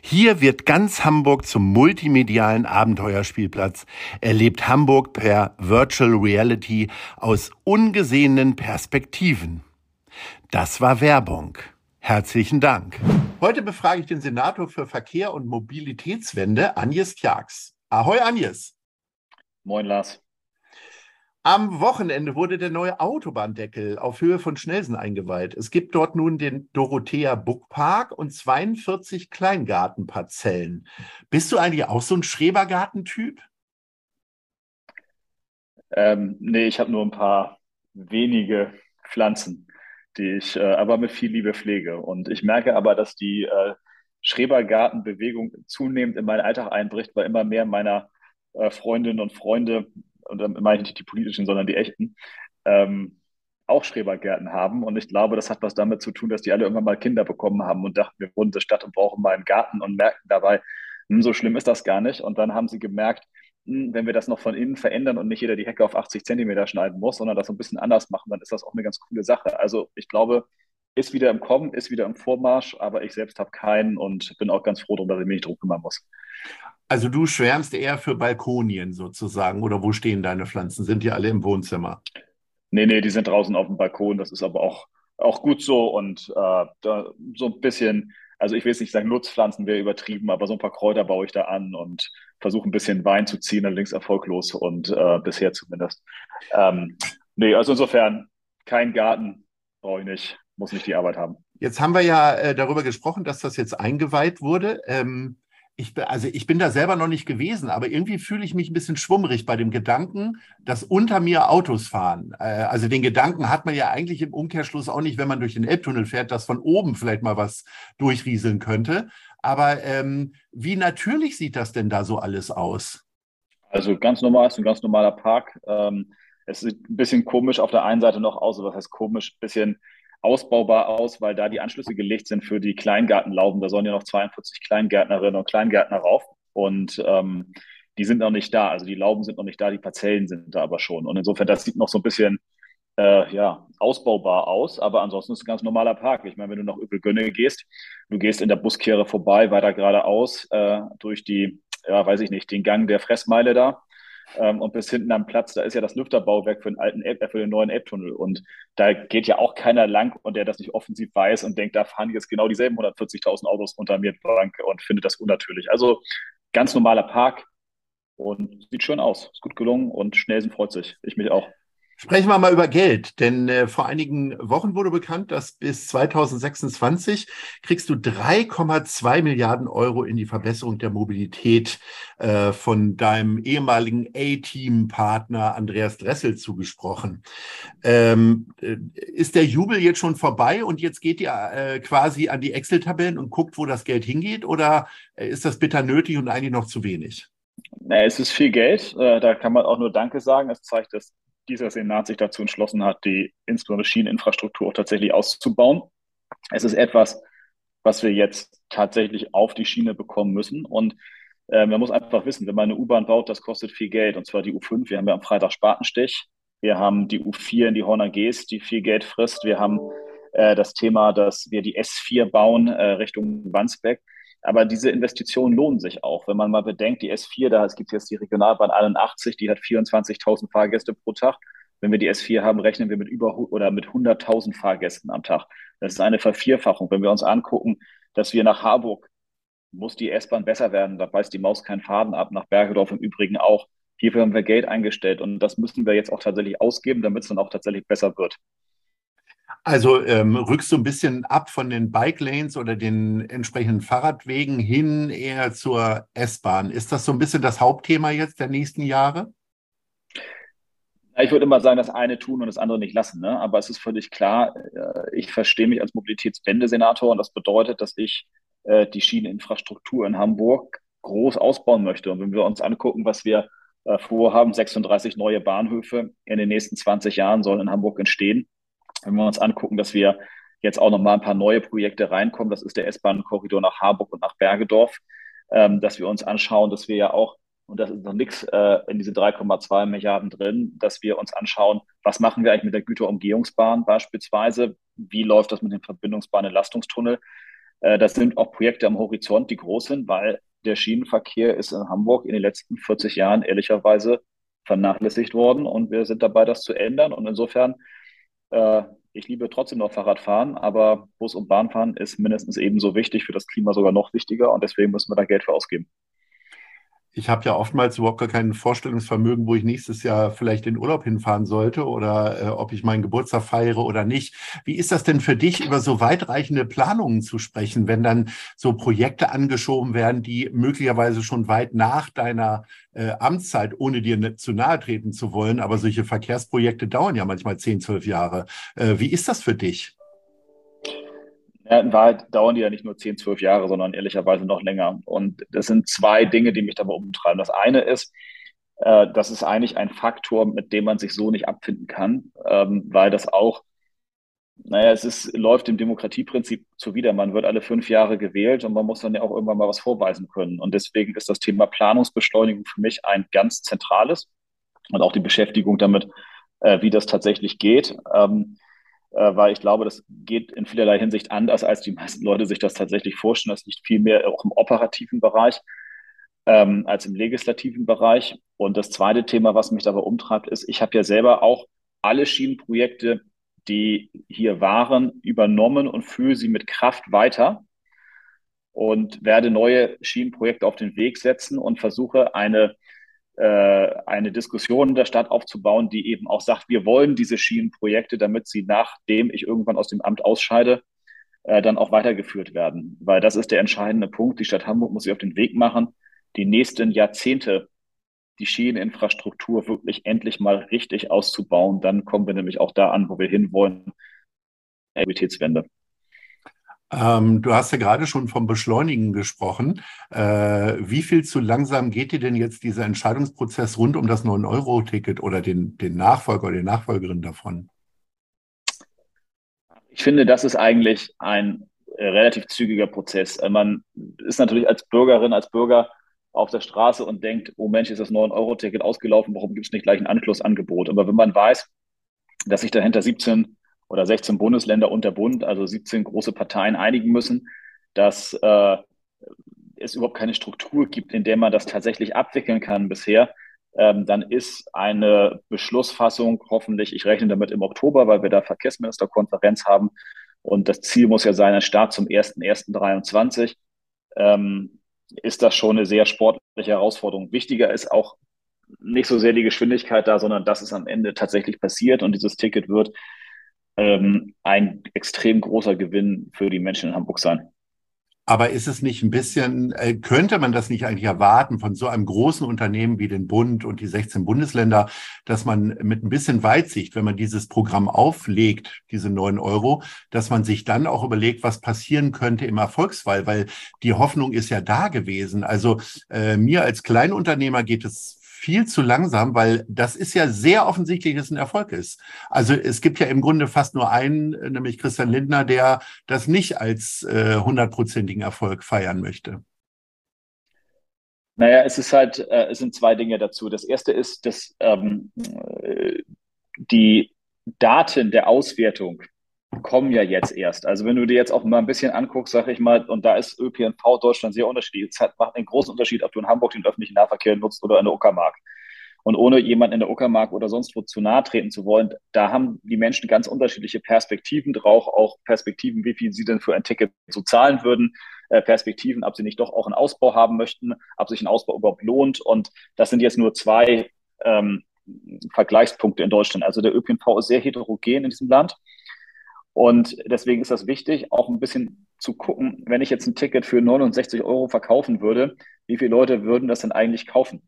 Hier wird ganz Hamburg zum multimedialen Abenteuerspielplatz. Erlebt Hamburg per Virtual Reality aus ungesehenen Perspektiven. Das war Werbung. Herzlichen Dank. Heute befrage ich den Senator für Verkehr und Mobilitätswende, Agnes Tjax. Ahoi, Agnes. Moin, Lars. Am Wochenende wurde der neue Autobahndeckel auf Höhe von Schnelsen eingeweiht. Es gibt dort nun den Dorothea Buckpark und 42 Kleingartenparzellen. Bist du eigentlich auch so ein Schrebergartentyp? Ähm, nee, ich habe nur ein paar wenige Pflanzen, die ich äh, aber mit viel Liebe pflege. Und ich merke aber, dass die äh, Schrebergartenbewegung zunehmend in meinen Alltag einbricht, weil immer mehr meiner äh, Freundinnen und Freunde und dann meine ich nicht die politischen, sondern die echten, ähm, auch Schrebergärten haben. Und ich glaube, das hat was damit zu tun, dass die alle irgendwann mal Kinder bekommen haben und dachten, wir wohnen in der Stadt und brauchen mal einen Garten und merken dabei, hm, so schlimm ist das gar nicht. Und dann haben sie gemerkt, hm, wenn wir das noch von innen verändern und nicht jeder die Hecke auf 80 Zentimeter schneiden muss, sondern das so ein bisschen anders machen, dann ist das auch eine ganz coole Sache. Also ich glaube, ist wieder im Kommen, ist wieder im Vormarsch, aber ich selbst habe keinen und bin auch ganz froh darüber, dass ich mich nicht drum kümmern muss. Also du schwärmst eher für Balkonien sozusagen oder wo stehen deine Pflanzen? Sind die alle im Wohnzimmer? Nee, nee, die sind draußen auf dem Balkon. Das ist aber auch, auch gut so und äh, da, so ein bisschen, also ich will jetzt nicht sagen, Nutzpflanzen wäre übertrieben, aber so ein paar Kräuter baue ich da an und versuche ein bisschen Wein zu ziehen, allerdings erfolglos und äh, bisher zumindest. Ähm, nee, also insofern kein Garten brauche ich nicht, muss nicht die Arbeit haben. Jetzt haben wir ja äh, darüber gesprochen, dass das jetzt eingeweiht wurde. Ähm, ich bin, also ich bin da selber noch nicht gewesen, aber irgendwie fühle ich mich ein bisschen schwummrig bei dem Gedanken, dass unter mir Autos fahren. Äh, also den Gedanken hat man ja eigentlich im Umkehrschluss auch nicht, wenn man durch den Elbtunnel fährt, dass von oben vielleicht mal was durchrieseln könnte. Aber ähm, wie natürlich sieht das denn da so alles aus? Also ganz normal, ist ein ganz normaler Park. Ähm, es sieht ein bisschen komisch auf der einen Seite noch aus, was heißt komisch, ein bisschen ausbaubar aus, weil da die Anschlüsse gelegt sind für die Kleingartenlauben. Da sollen ja noch 42 Kleingärtnerinnen und Kleingärtner rauf. Und ähm, die sind noch nicht da. Also die Lauben sind noch nicht da, die Parzellen sind da aber schon. Und insofern, das sieht noch so ein bisschen äh, ja, ausbaubar aus, aber ansonsten ist es ein ganz normaler Park. Ich meine, wenn du nach Übelgönne gehst, du gehst in der Buskehre vorbei, weiter geradeaus äh, durch die, ja, weiß ich nicht, den Gang der Fressmeile da ähm, und bis hinten am Platz, da ist ja das Lüfterbauwerk für den alten Elb, äh, für den neuen Elbtunnel. Und da geht ja auch keiner lang und der das nicht offensiv weiß und denkt, da fahren jetzt genau dieselben 140.000 Autos unter mir entlang und findet das unnatürlich. Also ganz normaler Park und sieht schön aus. Ist gut gelungen und Schnelsen freut sich. Ich mich auch. Sprechen wir mal über Geld, denn äh, vor einigen Wochen wurde bekannt, dass bis 2026 kriegst du 3,2 Milliarden Euro in die Verbesserung der Mobilität äh, von deinem ehemaligen A-Team-Partner Andreas Dressel zugesprochen. Ähm, äh, ist der Jubel jetzt schon vorbei und jetzt geht ihr äh, quasi an die Excel-Tabellen und guckt, wo das Geld hingeht oder äh, ist das bitter nötig und eigentlich noch zu wenig? Es ist viel Geld, äh, da kann man auch nur Danke sagen. Es zeigt, dass dieser Senat sich dazu entschlossen hat, die insbesondere Schieneninfrastruktur auch tatsächlich auszubauen. Es ist etwas, was wir jetzt tatsächlich auf die Schiene bekommen müssen. Und äh, man muss einfach wissen, wenn man eine U-Bahn baut, das kostet viel Geld. Und zwar die U5. Wir haben ja am Freitag Spatenstich. Wir haben die U4 in die Horner Gs, die viel Geld frisst. Wir haben äh, das Thema, dass wir die S4 bauen äh, Richtung Wandsbeck. Aber diese Investitionen lohnen sich auch. Wenn man mal bedenkt, die S4, da gibt es jetzt die Regionalbahn 81, die hat 24.000 Fahrgäste pro Tag. Wenn wir die S4 haben, rechnen wir mit über oder mit 100.000 Fahrgästen am Tag. Das ist eine Vervierfachung. Wenn wir uns angucken, dass wir nach Harburg muss die S-Bahn besser werden, da beißt die Maus keinen Faden ab, nach Bergedorf im Übrigen auch. Hierfür haben wir Geld eingestellt und das müssen wir jetzt auch tatsächlich ausgeben, damit es dann auch tatsächlich besser wird. Also ähm, rückst du ein bisschen ab von den Bike Lanes oder den entsprechenden Fahrradwegen hin eher zur S-Bahn. Ist das so ein bisschen das Hauptthema jetzt der nächsten Jahre? Ich würde immer sagen, das eine tun und das andere nicht lassen. Ne? Aber es ist völlig klar, äh, ich verstehe mich als Mobilitätswendesenator und das bedeutet, dass ich äh, die Schieneninfrastruktur in Hamburg groß ausbauen möchte. Und wenn wir uns angucken, was wir äh, vorhaben, 36 neue Bahnhöfe in den nächsten 20 Jahren sollen in Hamburg entstehen. Wenn wir uns angucken, dass wir jetzt auch noch mal ein paar neue Projekte reinkommen, das ist der S-Bahn-Korridor nach Harburg und nach Bergedorf, ähm, dass wir uns anschauen, dass wir ja auch und das ist noch nichts äh, in diese 3,2 Milliarden drin, dass wir uns anschauen, was machen wir eigentlich mit der Güterumgehungsbahn beispielsweise, wie läuft das mit dem Verbindungsbahn-Entlastungstunnel. Äh, das sind auch Projekte am Horizont, die groß sind, weil der Schienenverkehr ist in Hamburg in den letzten 40 Jahren ehrlicherweise vernachlässigt worden und wir sind dabei, das zu ändern. Und insofern, äh, ich liebe trotzdem noch Fahrradfahren, aber Bus- und Bahnfahren ist mindestens ebenso wichtig, für das Klima sogar noch wichtiger und deswegen müssen wir da Geld für ausgeben ich habe ja oftmals überhaupt gar kein Vorstellungsvermögen, wo ich nächstes Jahr vielleicht in Urlaub hinfahren sollte oder äh, ob ich meinen Geburtstag feiere oder nicht. Wie ist das denn für dich, über so weitreichende Planungen zu sprechen, wenn dann so Projekte angeschoben werden, die möglicherweise schon weit nach deiner äh, Amtszeit, ohne dir ne, zu nahe treten zu wollen, aber solche Verkehrsprojekte dauern ja manchmal zehn, zwölf Jahre. Äh, wie ist das für dich? Ja, in Wahrheit dauern die ja nicht nur 10, 12 Jahre, sondern ehrlicherweise noch länger. Und das sind zwei Dinge, die mich dabei umtreiben. Das eine ist, äh, das ist eigentlich ein Faktor, mit dem man sich so nicht abfinden kann, ähm, weil das auch, naja, es ist, läuft dem Demokratieprinzip zuwider. Man wird alle fünf Jahre gewählt und man muss dann ja auch irgendwann mal was vorweisen können. Und deswegen ist das Thema Planungsbeschleunigung für mich ein ganz zentrales und auch die Beschäftigung damit, äh, wie das tatsächlich geht. Ähm, äh, weil ich glaube, das geht in vielerlei Hinsicht anders, als die meisten Leute sich das tatsächlich vorstellen. Das liegt viel mehr auch im operativen Bereich ähm, als im legislativen Bereich. Und das zweite Thema, was mich dabei umtreibt, ist, ich habe ja selber auch alle Schienenprojekte, die hier waren, übernommen und führe sie mit Kraft weiter und werde neue Schienenprojekte auf den Weg setzen und versuche eine äh, eine Diskussion in der Stadt aufzubauen, die eben auch sagt, wir wollen diese Schienenprojekte, damit sie nachdem ich irgendwann aus dem Amt ausscheide, äh, dann auch weitergeführt werden. Weil das ist der entscheidende Punkt. Die Stadt Hamburg muss sich auf den Weg machen, die nächsten Jahrzehnte die Schieneninfrastruktur wirklich endlich mal richtig auszubauen. Dann kommen wir nämlich auch da an, wo wir hinwollen. Mobilitätswende. Ähm, du hast ja gerade schon vom Beschleunigen gesprochen. Äh, wie viel zu langsam geht dir denn jetzt dieser Entscheidungsprozess rund um das 9-Euro-Ticket oder den, den Nachfolger oder die Nachfolgerin davon? Ich finde, das ist eigentlich ein äh, relativ zügiger Prozess. Äh, man ist natürlich als Bürgerin, als Bürger auf der Straße und denkt, oh Mensch, ist das 9-Euro-Ticket ausgelaufen, warum gibt es nicht gleich ein Anschlussangebot? Aber wenn man weiß, dass sich dahinter 17 oder 16 Bundesländer und der Bund, also 17 große Parteien einigen müssen, dass äh, es überhaupt keine Struktur gibt, in der man das tatsächlich abwickeln kann bisher, ähm, dann ist eine Beschlussfassung hoffentlich, ich rechne damit im Oktober, weil wir da Verkehrsministerkonferenz haben und das Ziel muss ja sein, ein Start zum 1.1.23, ähm, ist das schon eine sehr sportliche Herausforderung. Wichtiger ist auch nicht so sehr die Geschwindigkeit da, sondern dass es am Ende tatsächlich passiert und dieses Ticket wird ähm, ein extrem großer Gewinn für die Menschen in Hamburg sein. Aber ist es nicht ein bisschen, äh, könnte man das nicht eigentlich erwarten von so einem großen Unternehmen wie den Bund und die 16 Bundesländer, dass man mit ein bisschen Weitsicht, wenn man dieses Programm auflegt, diese neun Euro, dass man sich dann auch überlegt, was passieren könnte im Erfolgsfall, weil die Hoffnung ist ja da gewesen. Also äh, mir als Kleinunternehmer geht es viel zu langsam, weil das ist ja sehr offensichtlich, dass es ein Erfolg ist. Also es gibt ja im Grunde fast nur einen, nämlich Christian Lindner, der das nicht als äh, hundertprozentigen Erfolg feiern möchte. Naja, es ist halt, äh, es sind zwei Dinge dazu. Das erste ist, dass ähm, äh, die Daten der Auswertung kommen ja jetzt erst. Also wenn du dir jetzt auch mal ein bisschen anguckst, sage ich mal, und da ist ÖPNV Deutschland sehr unterschiedlich. Es macht einen großen Unterschied, ob du in Hamburg den öffentlichen Nahverkehr nutzt oder in der Uckermark. Und ohne jemanden in der Uckermark oder sonst wo zu nahe treten zu wollen, da haben die Menschen ganz unterschiedliche Perspektiven drauf, auch Perspektiven, wie viel sie denn für ein Ticket so zahlen würden, äh, Perspektiven, ob sie nicht doch auch einen Ausbau haben möchten, ob sich ein Ausbau überhaupt lohnt. Und das sind jetzt nur zwei ähm, Vergleichspunkte in Deutschland. Also der ÖPNV ist sehr heterogen in diesem Land. Und deswegen ist das wichtig, auch ein bisschen zu gucken, wenn ich jetzt ein Ticket für 69 Euro verkaufen würde, wie viele Leute würden das denn eigentlich kaufen?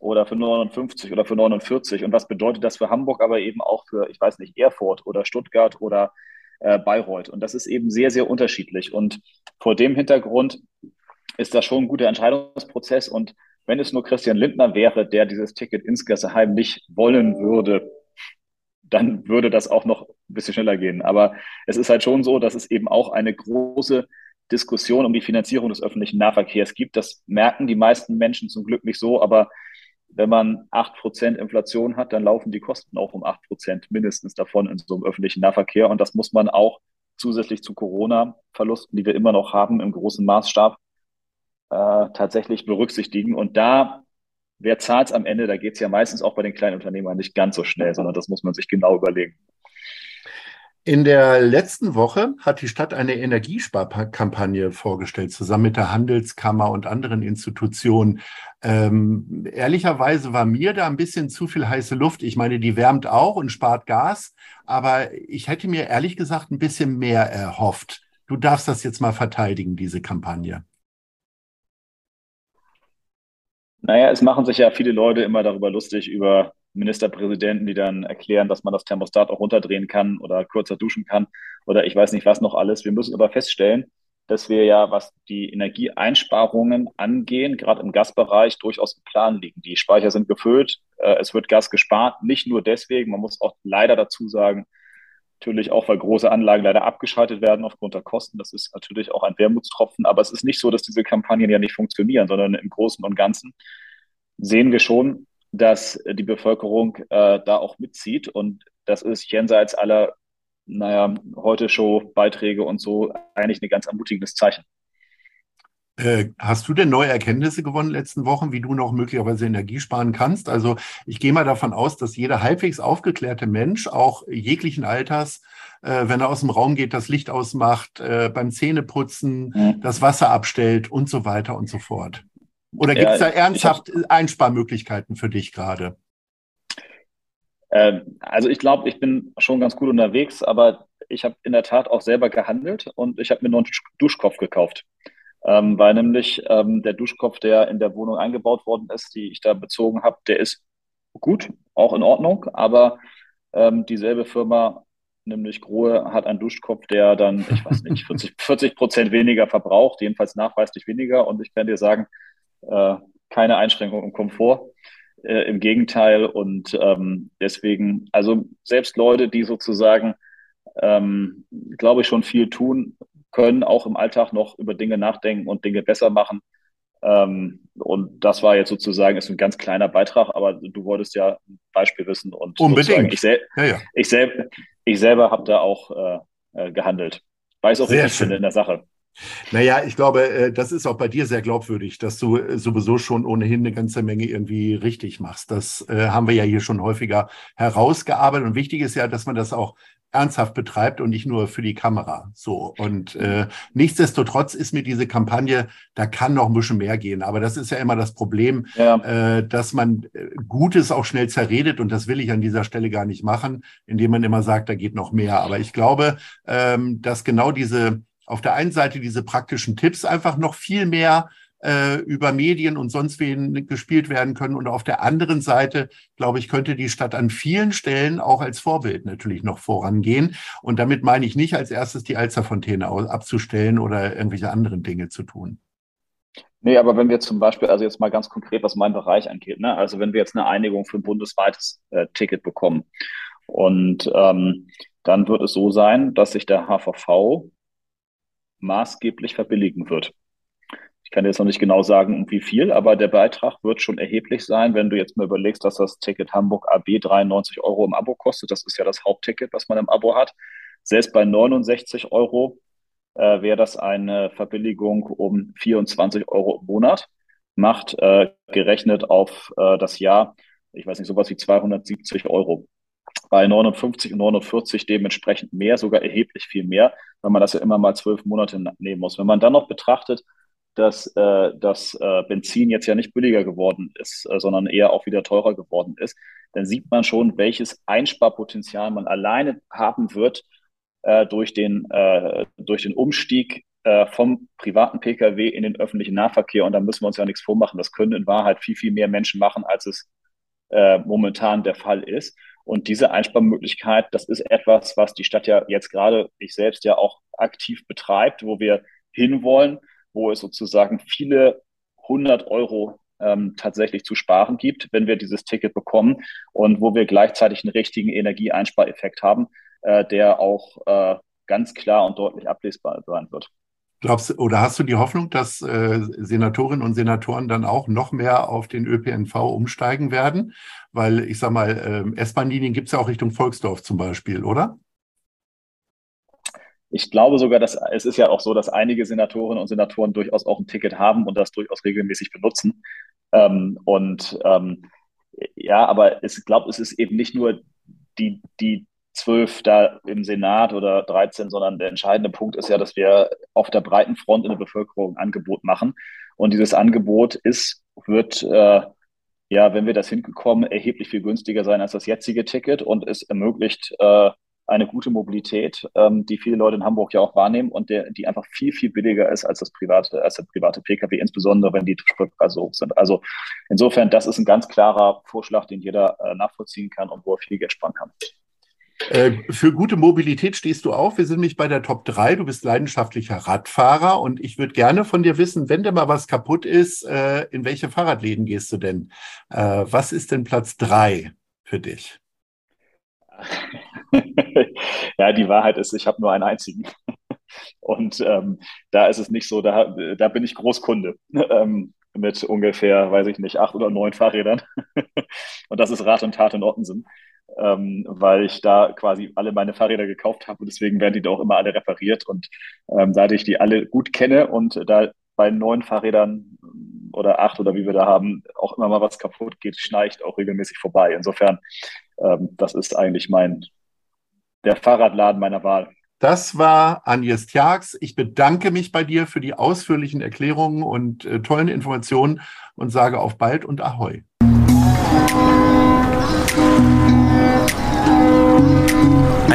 Oder für 59 oder für 49? Und was bedeutet das für Hamburg, aber eben auch für, ich weiß nicht, Erfurt oder Stuttgart oder äh, Bayreuth? Und das ist eben sehr, sehr unterschiedlich. Und vor dem Hintergrund ist das schon ein guter Entscheidungsprozess. Und wenn es nur Christian Lindner wäre, der dieses Ticket insgeheim nicht wollen würde, dann würde das auch noch ein bisschen schneller gehen. Aber es ist halt schon so, dass es eben auch eine große Diskussion um die Finanzierung des öffentlichen Nahverkehrs gibt. Das merken die meisten Menschen zum Glück nicht so, aber wenn man acht Prozent Inflation hat, dann laufen die Kosten auch um acht Prozent mindestens davon in so einem öffentlichen Nahverkehr. Und das muss man auch zusätzlich zu Corona-Verlusten, die wir immer noch haben im großen Maßstab, äh, tatsächlich berücksichtigen. Und da, wer zahlt es am Ende? Da geht es ja meistens auch bei den kleinen Unternehmern nicht ganz so schnell, sondern das muss man sich genau überlegen. In der letzten Woche hat die Stadt eine Energiesparkampagne vorgestellt, zusammen mit der Handelskammer und anderen Institutionen. Ähm, ehrlicherweise war mir da ein bisschen zu viel heiße Luft. Ich meine, die wärmt auch und spart Gas, aber ich hätte mir ehrlich gesagt ein bisschen mehr erhofft. Du darfst das jetzt mal verteidigen, diese Kampagne. Naja, es machen sich ja viele Leute immer darüber lustig, über Ministerpräsidenten, die dann erklären, dass man das Thermostat auch runterdrehen kann oder kürzer duschen kann oder ich weiß nicht was noch alles. Wir müssen aber feststellen, dass wir ja, was die Energieeinsparungen angehen, gerade im Gasbereich durchaus im Plan liegen. Die Speicher sind gefüllt, äh, es wird Gas gespart, nicht nur deswegen, man muss auch leider dazu sagen, natürlich auch, weil große Anlagen leider abgeschaltet werden aufgrund der Kosten. Das ist natürlich auch ein Wermutstropfen, aber es ist nicht so, dass diese Kampagnen ja nicht funktionieren, sondern im Großen und Ganzen sehen wir schon, dass die Bevölkerung äh, da auch mitzieht und das ist jenseits aller, naja, heute Show-Beiträge und so eigentlich ein ganz ermutigendes Zeichen. Äh, hast du denn neue Erkenntnisse gewonnen in den letzten Wochen, wie du noch möglicherweise Energie sparen kannst? Also ich gehe mal davon aus, dass jeder halbwegs aufgeklärte Mensch, auch jeglichen Alters, äh, wenn er aus dem Raum geht, das Licht ausmacht, äh, beim Zähneputzen, mhm. das Wasser abstellt und so weiter und so fort. Oder gibt es ja, da ernsthaft hab, Einsparmöglichkeiten für dich gerade? Ähm, also ich glaube, ich bin schon ganz gut unterwegs, aber ich habe in der Tat auch selber gehandelt und ich habe mir noch einen Duschkopf gekauft. Ähm, weil nämlich ähm, der Duschkopf, der in der Wohnung eingebaut worden ist, die ich da bezogen habe, der ist gut, auch in Ordnung, aber ähm, dieselbe Firma, nämlich Grohe, hat einen Duschkopf, der dann, ich weiß nicht, 40, 40 Prozent weniger verbraucht, jedenfalls nachweislich weniger. Und ich kann dir sagen, äh, keine Einschränkung im Komfort. Äh, Im Gegenteil. Und ähm, deswegen, also selbst Leute, die sozusagen, ähm, glaube ich, schon viel tun, können auch im Alltag noch über Dinge nachdenken und Dinge besser machen. Ähm, und das war jetzt sozusagen ist ein ganz kleiner Beitrag, aber du wolltest ja ein Beispiel wissen und unbedingt. Ich, sel ja, ja. ich, sel ich selber habe da auch äh, äh gehandelt, ich es auch Sehr richtig finde in der Sache. Naja, ich glaube, äh, das ist auch bei dir sehr glaubwürdig, dass du äh, sowieso schon ohnehin eine ganze Menge irgendwie richtig machst. Das äh, haben wir ja hier schon häufiger herausgearbeitet. Und wichtig ist ja, dass man das auch ernsthaft betreibt und nicht nur für die Kamera. So. Und äh, nichtsdestotrotz ist mir diese Kampagne, da kann noch ein bisschen mehr gehen. Aber das ist ja immer das Problem, ja. äh, dass man Gutes auch schnell zerredet. Und das will ich an dieser Stelle gar nicht machen, indem man immer sagt, da geht noch mehr. Aber ich glaube, ähm, dass genau diese auf der einen Seite diese praktischen Tipps einfach noch viel mehr äh, über Medien und sonst wen gespielt werden können. Und auf der anderen Seite, glaube ich, könnte die Stadt an vielen Stellen auch als Vorbild natürlich noch vorangehen. Und damit meine ich nicht als erstes die Alzerfontäne abzustellen oder irgendwelche anderen Dinge zu tun. Nee, aber wenn wir zum Beispiel, also jetzt mal ganz konkret, was meinen Bereich angeht, ne? also wenn wir jetzt eine Einigung für ein bundesweites äh, Ticket bekommen und ähm, dann wird es so sein, dass sich der HVV maßgeblich verbilligen wird. Ich kann jetzt noch nicht genau sagen, wie viel, aber der Beitrag wird schon erheblich sein, wenn du jetzt mal überlegst, dass das Ticket Hamburg AB 93 Euro im Abo kostet. Das ist ja das Hauptticket, was man im Abo hat. Selbst bei 69 Euro äh, wäre das eine Verbilligung um 24 Euro im Monat. Macht äh, gerechnet auf äh, das Jahr, ich weiß nicht, sowas wie 270 Euro bei 59 und 49 dementsprechend mehr, sogar erheblich viel mehr, weil man das ja immer mal zwölf Monate nehmen muss. Wenn man dann noch betrachtet, dass äh, das äh, Benzin jetzt ja nicht billiger geworden ist, äh, sondern eher auch wieder teurer geworden ist, dann sieht man schon, welches Einsparpotenzial man alleine haben wird, äh, durch, den, äh, durch den Umstieg äh, vom privaten Pkw in den öffentlichen Nahverkehr. Und da müssen wir uns ja nichts vormachen. Das können in Wahrheit viel, viel mehr Menschen machen, als es momentan der Fall ist. Und diese Einsparmöglichkeit, das ist etwas, was die Stadt ja jetzt gerade, ich selbst ja auch aktiv betreibt, wo wir hinwollen, wo es sozusagen viele hundert Euro ähm, tatsächlich zu sparen gibt, wenn wir dieses Ticket bekommen und wo wir gleichzeitig einen richtigen Energieeinspareffekt haben, äh, der auch äh, ganz klar und deutlich ablesbar sein wird. Glaubst oder hast du die Hoffnung, dass äh, Senatorinnen und Senatoren dann auch noch mehr auf den ÖPNV umsteigen werden? Weil ich sag mal, äh, S-Bahn-Linien gibt es ja auch Richtung Volksdorf zum Beispiel, oder? Ich glaube sogar, dass es ist ja auch so, dass einige Senatorinnen und Senatoren durchaus auch ein Ticket haben und das durchaus regelmäßig benutzen. Ähm, und ähm, ja, aber ich glaube, es ist eben nicht nur die, die zwölf da im Senat oder 13, sondern der entscheidende Punkt ist ja, dass wir auf der breiten Front in der Bevölkerung ein Angebot machen. Und dieses Angebot ist, wird, äh, ja, wenn wir das hinbekommen, erheblich viel günstiger sein als das jetzige Ticket und es ermöglicht äh, eine gute Mobilität, ähm, die viele Leute in Hamburg ja auch wahrnehmen und der, die einfach viel, viel billiger ist als das private, als der private Pkw, insbesondere wenn die Spritpreise hoch sind. Also insofern, das ist ein ganz klarer Vorschlag, den jeder äh, nachvollziehen kann und wo er viel Geld sparen kann. Äh, für gute Mobilität stehst du auf. Wir sind nämlich bei der Top 3. Du bist leidenschaftlicher Radfahrer und ich würde gerne von dir wissen, wenn dir mal was kaputt ist, äh, in welche Fahrradläden gehst du denn? Äh, was ist denn Platz 3 für dich? ja, die Wahrheit ist, ich habe nur einen einzigen. Und ähm, da ist es nicht so, da, da bin ich Großkunde ähm, mit ungefähr, weiß ich nicht, acht oder neun Fahrrädern. und das ist Rat und Tat in Ottensen ähm, weil ich da quasi alle meine Fahrräder gekauft habe und deswegen werden die da auch immer alle repariert. Und ähm, da ich die alle gut kenne und da bei neun Fahrrädern oder acht oder wie wir da haben, auch immer mal was kaputt geht, schneicht auch regelmäßig vorbei. Insofern, ähm, das ist eigentlich mein der Fahrradladen meiner Wahl. Das war Agnes Tjax. Ich bedanke mich bei dir für die ausführlichen Erklärungen und äh, tollen Informationen und sage auf bald und Ahoi.